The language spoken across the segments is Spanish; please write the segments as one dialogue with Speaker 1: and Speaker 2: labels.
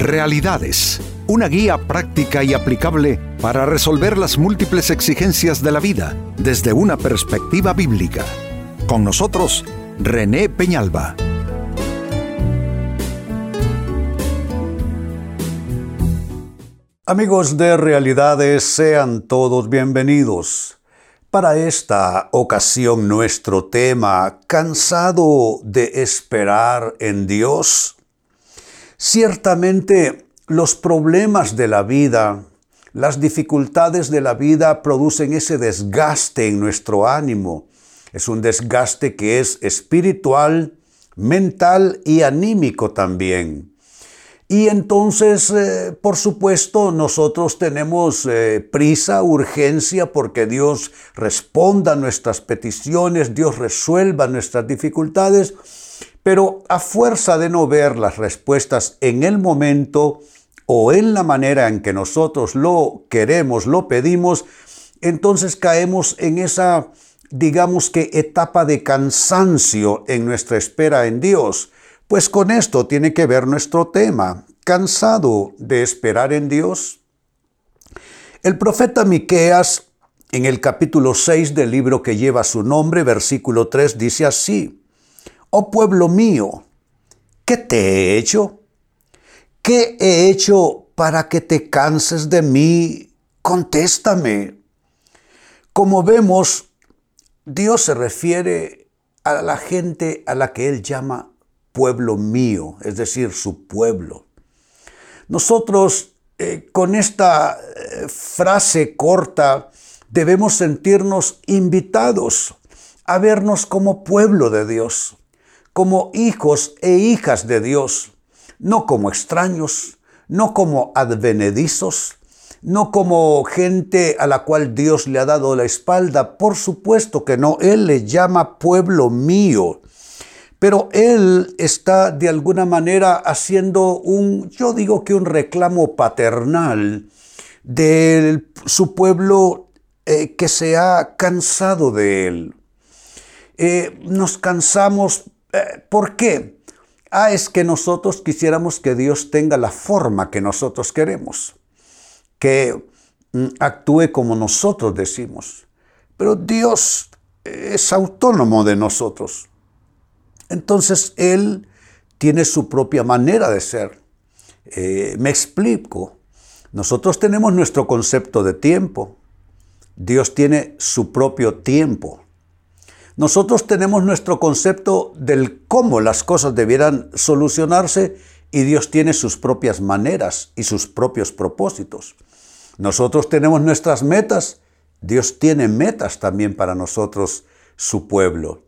Speaker 1: Realidades, una guía práctica y aplicable para resolver las múltiples exigencias de la vida desde una perspectiva bíblica. Con nosotros, René Peñalba.
Speaker 2: Amigos de Realidades, sean todos bienvenidos. Para esta ocasión nuestro tema, cansado de esperar en Dios. Ciertamente los problemas de la vida, las dificultades de la vida producen ese desgaste en nuestro ánimo. Es un desgaste que es espiritual, mental y anímico también. Y entonces, eh, por supuesto, nosotros tenemos eh, prisa, urgencia, porque Dios responda a nuestras peticiones, Dios resuelva nuestras dificultades, pero a fuerza de no ver las respuestas en el momento o en la manera en que nosotros lo queremos, lo pedimos, entonces caemos en esa, digamos que, etapa de cansancio en nuestra espera en Dios pues con esto tiene que ver nuestro tema, cansado de esperar en Dios. El profeta Miqueas en el capítulo 6 del libro que lleva su nombre, versículo 3 dice así: Oh pueblo mío, ¿qué te he hecho? ¿Qué he hecho para que te canses de mí? Contéstame. Como vemos, Dios se refiere a la gente a la que Él llama pueblo mío, es decir, su pueblo. Nosotros eh, con esta eh, frase corta debemos sentirnos invitados a vernos como pueblo de Dios, como hijos e hijas de Dios, no como extraños, no como advenedizos, no como gente a la cual Dios le ha dado la espalda, por supuesto que no, Él le llama pueblo mío. Pero él está de alguna manera haciendo un, yo digo que un reclamo paternal de su pueblo eh, que se ha cansado de él. Eh, nos cansamos, ¿por qué? Ah, es que nosotros quisiéramos que Dios tenga la forma que nosotros queremos, que mm, actúe como nosotros decimos. Pero Dios es autónomo de nosotros. Entonces Él tiene su propia manera de ser. Eh, me explico. Nosotros tenemos nuestro concepto de tiempo. Dios tiene su propio tiempo. Nosotros tenemos nuestro concepto del cómo las cosas debieran solucionarse y Dios tiene sus propias maneras y sus propios propósitos. Nosotros tenemos nuestras metas, Dios tiene metas también para nosotros, su pueblo.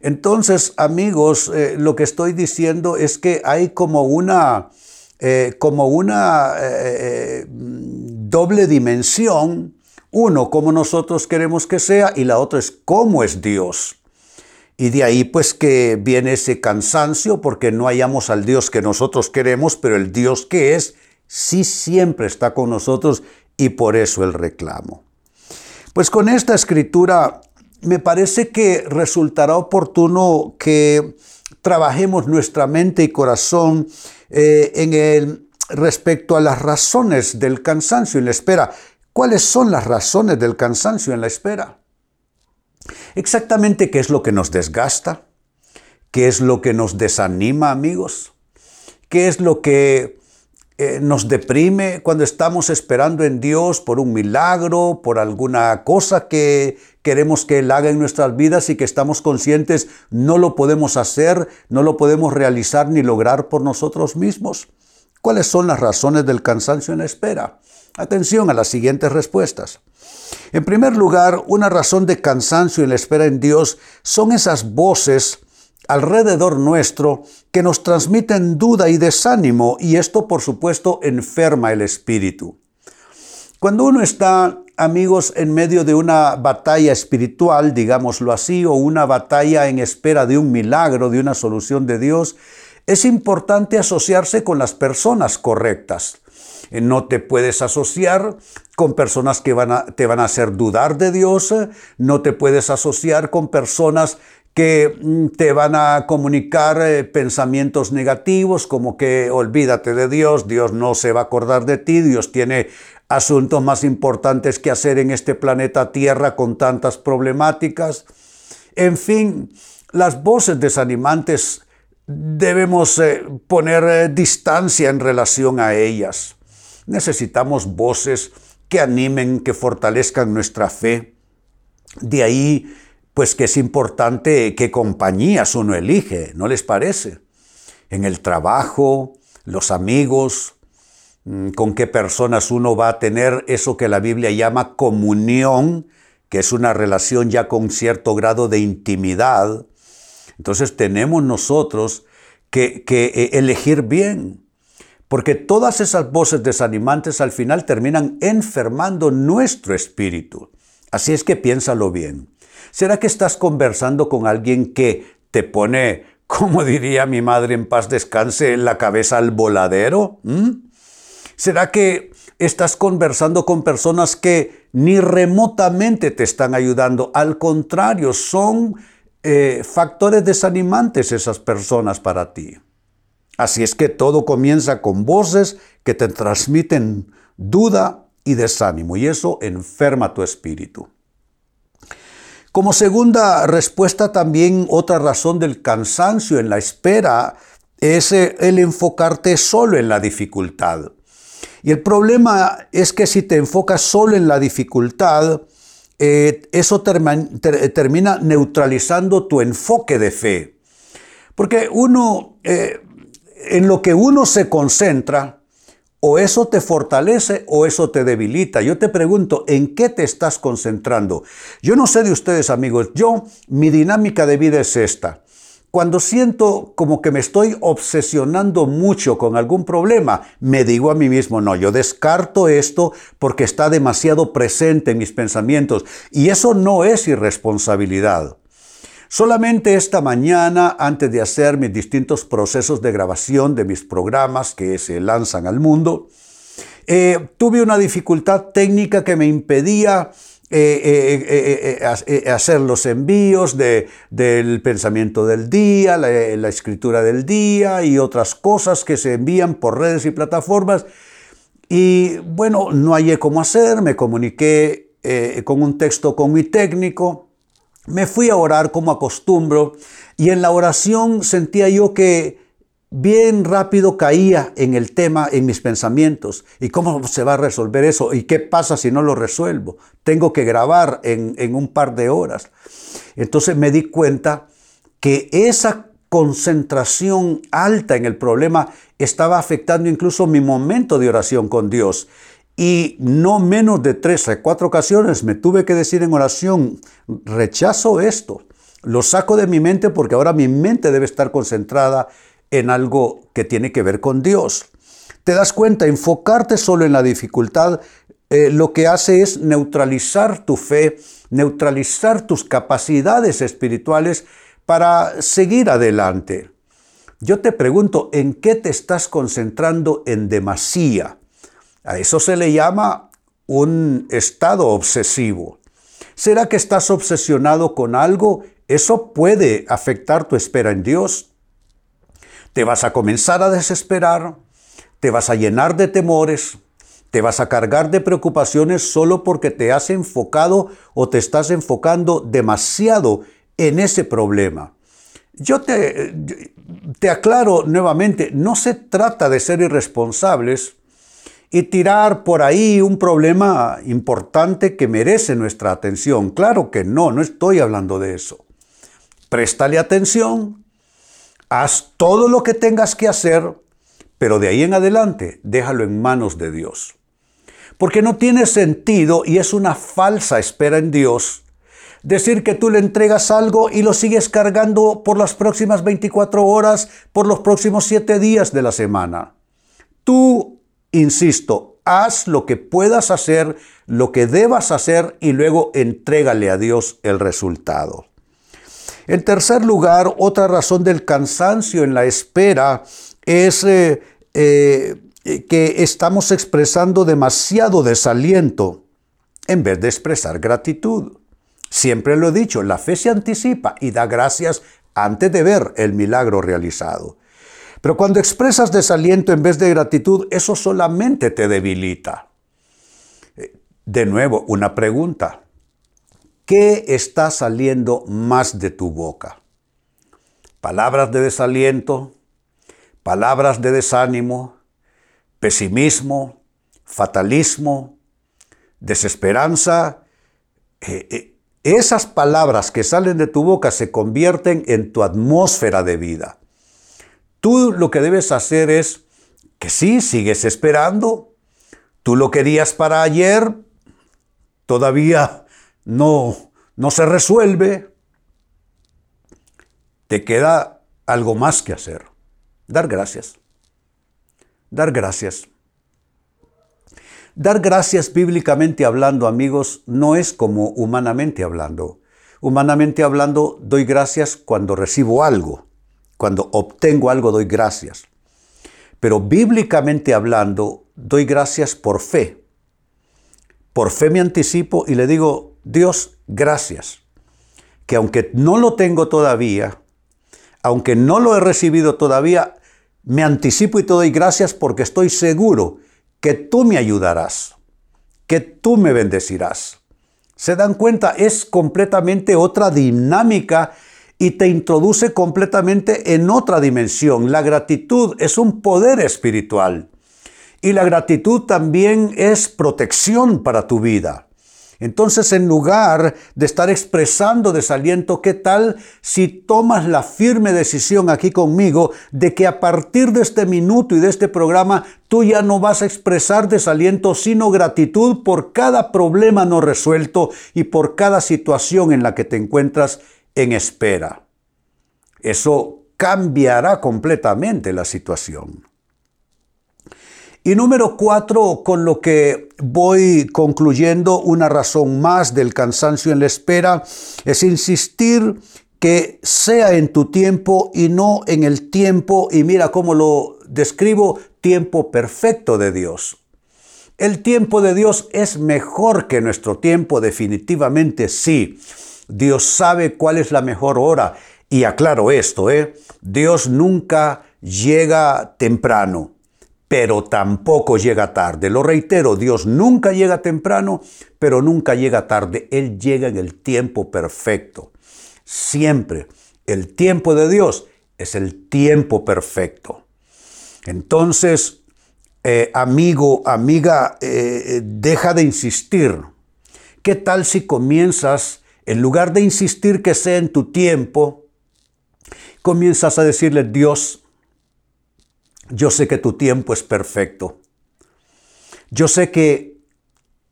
Speaker 2: Entonces, amigos, eh, lo que estoy diciendo es que hay como una, eh, como una eh, doble dimensión. Uno, como nosotros queremos que sea, y la otra es cómo es Dios. Y de ahí pues que viene ese cansancio porque no hallamos al Dios que nosotros queremos, pero el Dios que es, sí siempre está con nosotros y por eso el reclamo. Pues con esta escritura me parece que resultará oportuno que trabajemos nuestra mente y corazón eh, en el, respecto a las razones del cansancio en la espera. ¿Cuáles son las razones del cansancio en la espera? Exactamente qué es lo que nos desgasta, qué es lo que nos desanima, amigos, qué es lo que eh, nos deprime cuando estamos esperando en Dios por un milagro, por alguna cosa que queremos que Él haga en nuestras vidas y que estamos conscientes no lo podemos hacer, no lo podemos realizar ni lograr por nosotros mismos. ¿Cuáles son las razones del cansancio en la espera? Atención a las siguientes respuestas. En primer lugar, una razón de cansancio en la espera en Dios son esas voces alrededor nuestro que nos transmiten duda y desánimo y esto por supuesto enferma el espíritu. Cuando uno está, amigos, en medio de una batalla espiritual, digámoslo así, o una batalla en espera de un milagro, de una solución de Dios, es importante asociarse con las personas correctas. Eh, no te puedes asociar con personas que te van a hacer dudar de Dios, no te puedes asociar con personas que mm, te van a comunicar eh, pensamientos negativos como que olvídate de Dios, Dios no se va a acordar de ti, Dios tiene asuntos más importantes que hacer en este planeta Tierra con tantas problemáticas. En fin, las voces desanimantes debemos eh, poner eh, distancia en relación a ellas. Necesitamos voces que animen, que fortalezcan nuestra fe. De ahí, pues que es importante qué compañías uno elige, ¿no les parece? En el trabajo, los amigos, mm, con qué personas uno va a tener eso que la Biblia llama comunión, que es una relación ya con cierto grado de intimidad. Entonces tenemos nosotros que, que eh, elegir bien. Porque todas esas voces desanimantes al final terminan enfermando nuestro espíritu. Así es que piénsalo bien. ¿Será que estás conversando con alguien que te pone, como diría mi madre en paz descanse, la cabeza al voladero? ¿Mm? ¿Será que estás conversando con personas que ni remotamente te están ayudando? Al contrario, son eh, factores desanimantes esas personas para ti. Así es que todo comienza con voces que te transmiten duda y desánimo y eso enferma tu espíritu. Como segunda respuesta también otra razón del cansancio en la espera es el enfocarte solo en la dificultad. Y el problema es que si te enfocas solo en la dificultad, eh, eso termina neutralizando tu enfoque de fe. Porque uno, eh, en lo que uno se concentra, o eso te fortalece o eso te debilita. Yo te pregunto, ¿en qué te estás concentrando? Yo no sé de ustedes amigos, yo, mi dinámica de vida es esta. Cuando siento como que me estoy obsesionando mucho con algún problema, me digo a mí mismo, no, yo descarto esto porque está demasiado presente en mis pensamientos y eso no es irresponsabilidad. Solamente esta mañana, antes de hacer mis distintos procesos de grabación de mis programas que se lanzan al mundo, eh, tuve una dificultad técnica que me impedía eh, eh, hacer los envíos del pensamiento del día, la, la, escritura del día y otras cosas que se envían por redes y plataformas. Y bueno, no hallé cómo hacer, me comuniqué con un texto con mi técnico me fui a orar como acostumbro y en la oración sentía yo que bien rápido caía en el tema, en mis pensamientos. ¿Y cómo se va a resolver eso? ¿Y qué pasa si no lo resuelvo? Tengo que grabar en, en un par de horas. Entonces me di cuenta que esa concentración alta en el problema estaba afectando incluso mi momento de oración con Dios. Y no menos de tres a cuatro ocasiones me tuve que decir en oración, rechazo esto, lo saco de mi mente porque ahora mi mente debe estar concentrada en algo que tiene que ver con Dios. Te das cuenta, enfocarte solo en la dificultad eh, lo que hace es neutralizar tu fe, neutralizar tus capacidades espirituales para seguir adelante. Yo te pregunto, ¿en qué te estás concentrando en demasía? A eso se le llama un estado obsesivo. ¿Será que estás obsesionado con algo? Eso puede afectar tu espera en Dios. Te vas a comenzar a desesperar, te vas a llenar de temores, te vas a cargar de preocupaciones solo porque te has enfocado o te estás enfocando demasiado en ese problema. Yo te, te aclaro nuevamente, no se trata de ser irresponsables, y tirar por ahí un problema importante que merece nuestra atención. Claro que no, no estoy hablando de eso. Préstale atención, haz todo lo que tengas que hacer, pero de ahí en adelante déjalo en manos de Dios. Porque no tiene sentido y es una falsa espera en Dios decir que tú le entregas algo y lo sigues cargando por las próximas 24 horas, por los próximos 7 días de la semana. Tú Insisto, haz lo que puedas hacer, lo que debas hacer y luego entrégale a Dios el resultado. En tercer lugar, otra razón del cansancio en la espera es eh, eh, que estamos expresando demasiado desaliento en vez de expresar gratitud. Siempre lo he dicho, la fe se anticipa y da gracias antes de ver el milagro realizado. Pero cuando expresas desaliento en vez de gratitud, eso solamente te debilita. Eh, de nuevo, una pregunta. ¿Qué está saliendo más de tu boca? ¿Palabras de desaliento? ¿Palabras de desánimo? ¿Pesimismo? ¿Fatalismo? ¿Desesperanza? Eh, eh, esas palabras que salen de tu boca se convierten en tu atmósfera de vida. Tú lo que debes hacer es que sí, sigues esperando. Tú lo querías para ayer, todavía no, no se resuelve. Te queda algo más que hacer. Dar gracias. Dar gracias. Dar gracias bíblicamente hablando, amigos, no es como humanamente hablando. Humanamente hablando, doy gracias cuando recibo algo. Cuando obtengo algo, doy gracias. Pero bíblicamente hablando, doy gracias por fe. Por fe me anticipo y le digo, Dios, gracias. Que aunque no lo tengo todavía, aunque no lo he recibido todavía, me anticipo y te doy gracias porque estoy seguro que tú me ayudarás, que tú me bendecirás. ¿Se dan cuenta? Es completamente otra dinámica y te introduce completamente en otra dimensión. La gratitud es un poder espiritual y la gratitud también es protección para tu vida. Entonces, en lugar de estar expresando desaliento, ¿qué tal si tomas la firme decisión aquí conmigo de que a partir de este minuto y de este programa tú ya no vas a expresar desaliento, sino gratitud por cada problema no resuelto y por cada situación en la que te encuentras en espera? Eso cambiará completamente la situación. Y número cuatro, con lo que voy concluyendo, una razón más del cansancio en la espera, es insistir que sea en tu tiempo y no en el tiempo, y mira cómo lo describo, tiempo perfecto de Dios. El tiempo de Dios es mejor que nuestro tiempo, definitivamente sí. Dios sabe cuál es la mejor hora. Y aclaro esto, ¿eh? Dios nunca llega temprano pero tampoco llega tarde. Lo reitero, Dios nunca llega temprano, pero nunca llega tarde. Él llega en el tiempo perfecto. Siempre. El tiempo de Dios es el tiempo perfecto. Entonces, eh, amigo, amiga, eh, deja de insistir. ¿Qué tal si comienzas, en lugar de insistir que sea en tu tiempo, comienzas a decirle, Dios, yo sé que tu tiempo es perfecto. Yo sé que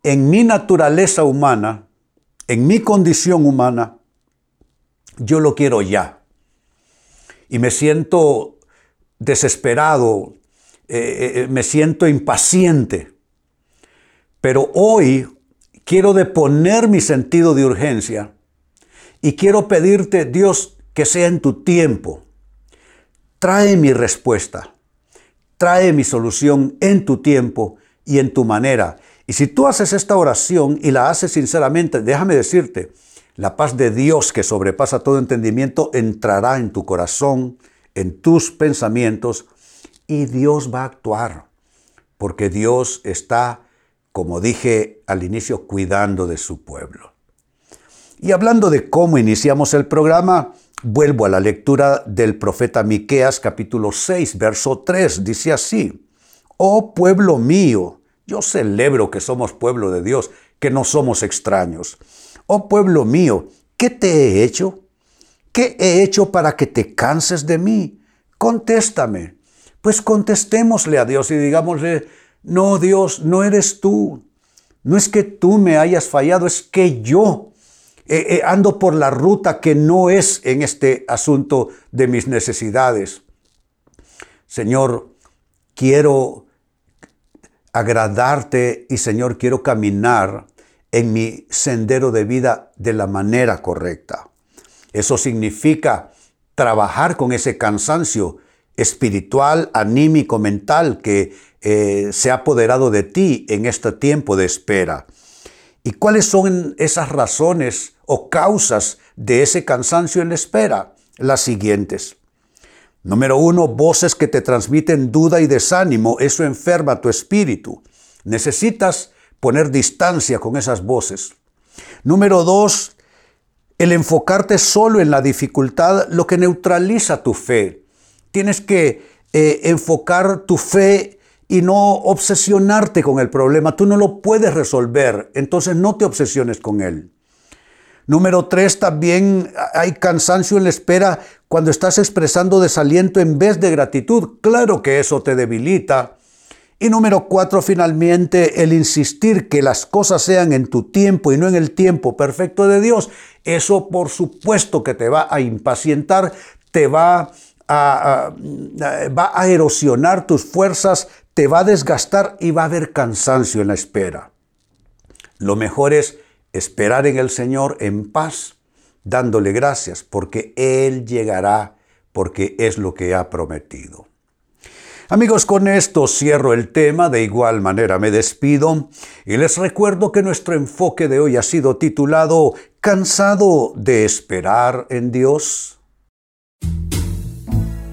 Speaker 2: en mi naturaleza humana, en mi condición humana, yo lo quiero ya. Y me siento desesperado, eh, eh, eh, me siento impaciente. Pero hoy quiero deponer mi sentido de urgencia y quiero pedirte, Dios, que sea en tu tiempo. Trae mi respuesta trae mi solución en tu tiempo y en tu manera. Y si tú haces esta oración y la haces sinceramente, déjame decirte, la paz de Dios que sobrepasa todo entendimiento entrará en tu corazón, en tus pensamientos, y Dios va a actuar, porque Dios está, como dije al inicio, cuidando de su pueblo. Y hablando de cómo iniciamos el programa, Vuelvo a la lectura del profeta Miqueas capítulo 6, verso 3. Dice así: Oh pueblo mío, yo celebro que somos pueblo de Dios, que no somos extraños. Oh pueblo mío, ¿qué te he hecho? ¿Qué he hecho para que te canses de mí? Contéstame. Pues contestémosle a Dios y digámosle, no Dios, no eres tú. No es que tú me hayas fallado, es que yo eh, eh, ando por la ruta que no es en este asunto de mis necesidades. Señor, quiero agradarte y Señor, quiero caminar en mi sendero de vida de la manera correcta. Eso significa trabajar con ese cansancio espiritual, anímico, mental que eh, se ha apoderado de ti en este tiempo de espera. ¿Y cuáles son esas razones o causas de ese cansancio en la espera? Las siguientes. Número uno, voces que te transmiten duda y desánimo. Eso enferma tu espíritu. Necesitas poner distancia con esas voces. Número dos, el enfocarte solo en la dificultad, lo que neutraliza tu fe. Tienes que eh, enfocar tu fe y no obsesionarte con el problema. Tú no lo puedes resolver, entonces no te obsesiones con él. Número tres, también hay cansancio en la espera cuando estás expresando desaliento en vez de gratitud. Claro que eso te debilita. Y número cuatro, finalmente, el insistir que las cosas sean en tu tiempo y no en el tiempo perfecto de Dios. Eso por supuesto que te va a impacientar, te va a, va a erosionar tus fuerzas, te va a desgastar y va a haber cansancio en la espera. Lo mejor es esperar en el Señor en paz, dándole gracias, porque Él llegará, porque es lo que ha prometido. Amigos, con esto cierro el tema, de igual manera me despido y les recuerdo que nuestro enfoque de hoy ha sido titulado ¿Cansado de esperar en Dios?